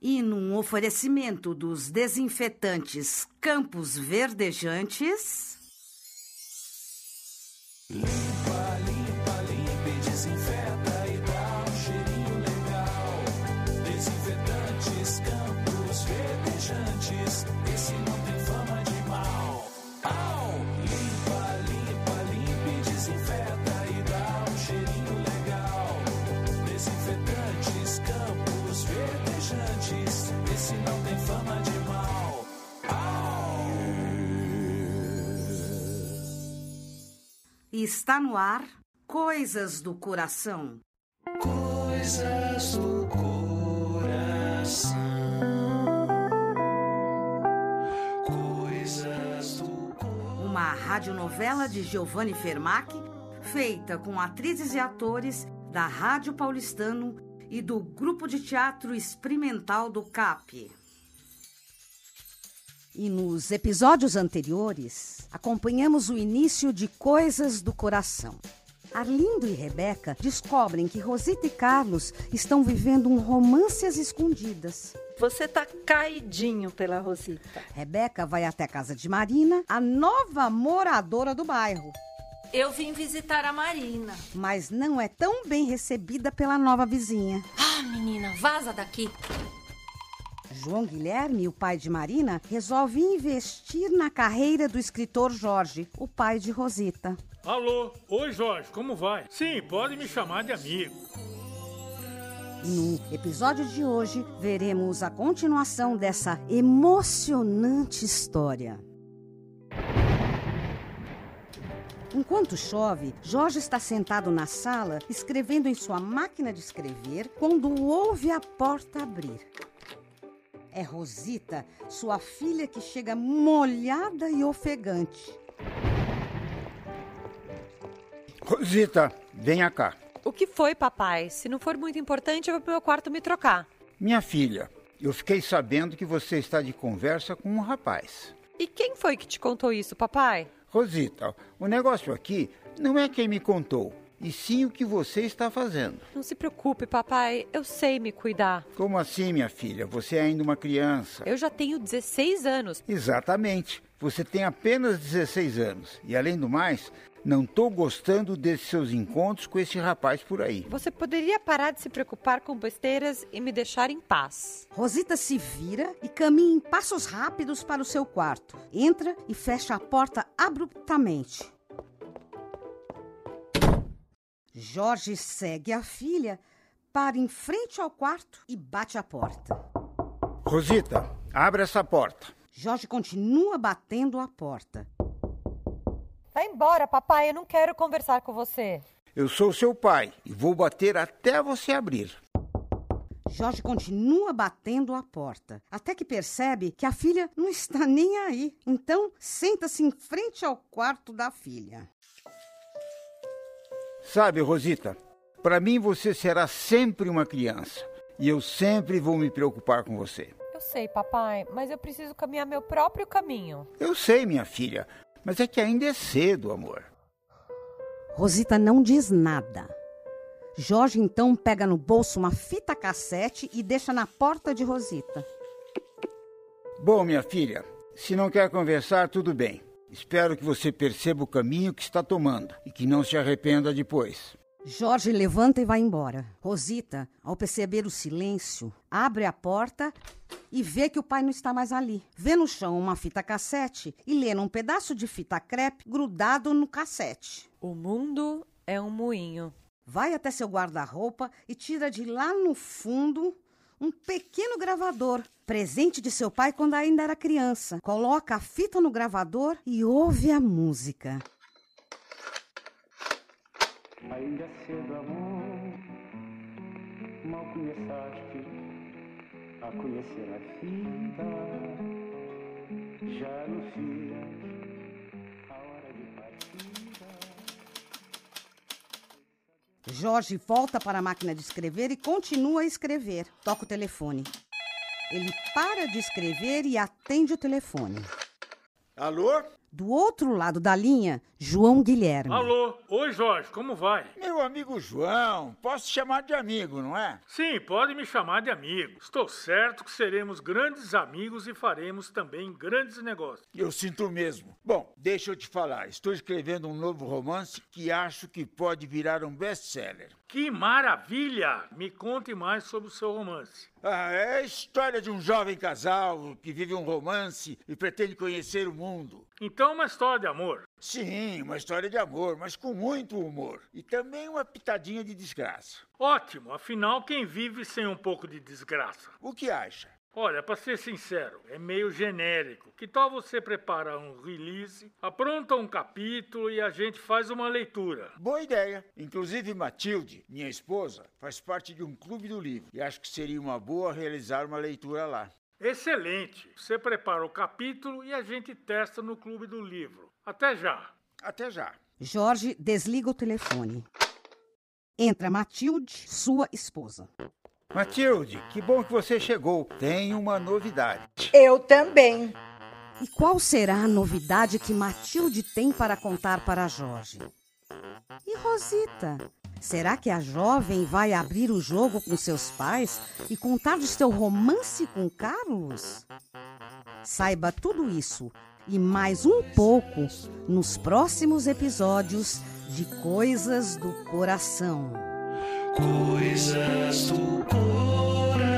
E num oferecimento dos desinfetantes Campos Verdejantes. Está no ar Coisas do Coração. Coisas do coração. Coisas do coração. Uma radionovela de Giovanni Fermac, feita com atrizes e atores da Rádio Paulistano e do Grupo de Teatro Experimental do CAP. E nos episódios anteriores, acompanhamos o início de Coisas do Coração. Arlindo e Rebeca descobrem que Rosita e Carlos estão vivendo um romance às escondidas. Você tá caidinho pela Rosita. Rebeca vai até a casa de Marina, a nova moradora do bairro, Eu vim visitar a Marina. mas não é tão bem recebida pela nova vizinha. Ah, menina, vaza daqui. João Guilherme, o pai de Marina, resolve investir na carreira do escritor Jorge, o pai de Rosita. Alô, oi Jorge, como vai? Sim, pode me chamar de amigo. No episódio de hoje, veremos a continuação dessa emocionante história. Enquanto chove, Jorge está sentado na sala escrevendo em sua máquina de escrever quando ouve a porta abrir. É Rosita, sua filha, que chega molhada e ofegante. Rosita, venha cá. O que foi, papai? Se não for muito importante, eu vou pro meu quarto me trocar. Minha filha, eu fiquei sabendo que você está de conversa com um rapaz. E quem foi que te contou isso, papai? Rosita, o negócio aqui não é quem me contou, e sim o que você está fazendo. Não se preocupe, papai. Eu sei me cuidar. Como assim, minha filha? Você é ainda uma criança. Eu já tenho 16 anos. Exatamente. Você tem apenas 16 anos. E além do mais, não estou gostando desses seus encontros com esse rapaz por aí. Você poderia parar de se preocupar com besteiras e me deixar em paz. Rosita se vira e caminha em passos rápidos para o seu quarto. Entra e fecha a porta abruptamente. Jorge segue a filha, para em frente ao quarto e bate a porta. Rosita, abre essa porta. Jorge continua batendo a porta. Vai embora, papai. Eu não quero conversar com você. Eu sou seu pai e vou bater até você abrir. Jorge continua batendo a porta, até que percebe que a filha não está nem aí. Então, senta-se em frente ao quarto da filha. Sabe, Rosita, para mim você será sempre uma criança e eu sempre vou me preocupar com você. Eu sei, papai, mas eu preciso caminhar meu próprio caminho. Eu sei, minha filha, mas é que ainda é cedo, amor. Rosita não diz nada. Jorge então pega no bolso uma fita cassete e deixa na porta de Rosita. Bom, minha filha, se não quer conversar, tudo bem. Espero que você perceba o caminho que está tomando e que não se arrependa depois. Jorge levanta e vai embora. Rosita, ao perceber o silêncio, abre a porta e vê que o pai não está mais ali. Vê no chão uma fita cassete e lê num pedaço de fita crepe grudado no cassete. O mundo é um moinho. Vai até seu guarda-roupa e tira de lá no fundo um pequeno gravador, presente de seu pai quando ainda era criança. Coloca a fita no gravador e ouve a música. Ainda é cedo, amor, mal começaste a conhecer a vida. Já anuncias Jorge volta para a máquina de escrever e continua a escrever. Toca o telefone. Ele para de escrever e atende o telefone. Alô? Do outro lado da linha, João Guilherme. Alô? Oi, Jorge, como vai? Meu amigo João, posso te chamar de amigo, não é? Sim, pode me chamar de amigo. Estou certo que seremos grandes amigos e faremos também grandes negócios. Eu sinto mesmo. Bom, deixa eu te falar. Estou escrevendo um novo romance que acho que pode virar um best-seller. Que maravilha! Me conte mais sobre o seu romance. Ah, é a história de um jovem casal que vive um romance e pretende conhecer o mundo. Então, uma história de amor. Sim, uma história de amor, mas com muito humor. E também uma pitadinha de desgraça. Ótimo, afinal, quem vive sem um pouco de desgraça? O que acha? Olha, para ser sincero, é meio genérico. Que tal você preparar um release, apronta um capítulo e a gente faz uma leitura? Boa ideia. Inclusive, Matilde, minha esposa, faz parte de um clube do livro e acho que seria uma boa realizar uma leitura lá. Excelente! Você prepara o capítulo e a gente testa no Clube do Livro. Até já! Até já. Jorge desliga o telefone. Entra Matilde, sua esposa. Matilde, que bom que você chegou. Tenho uma novidade. Eu também. E qual será a novidade que Matilde tem para contar para Jorge? E Rosita? Será que a jovem vai abrir o jogo com seus pais e contar de seu romance com Carlos? Saiba tudo isso e mais um pouco nos próximos episódios de Coisas do Coração. Coisas do coração.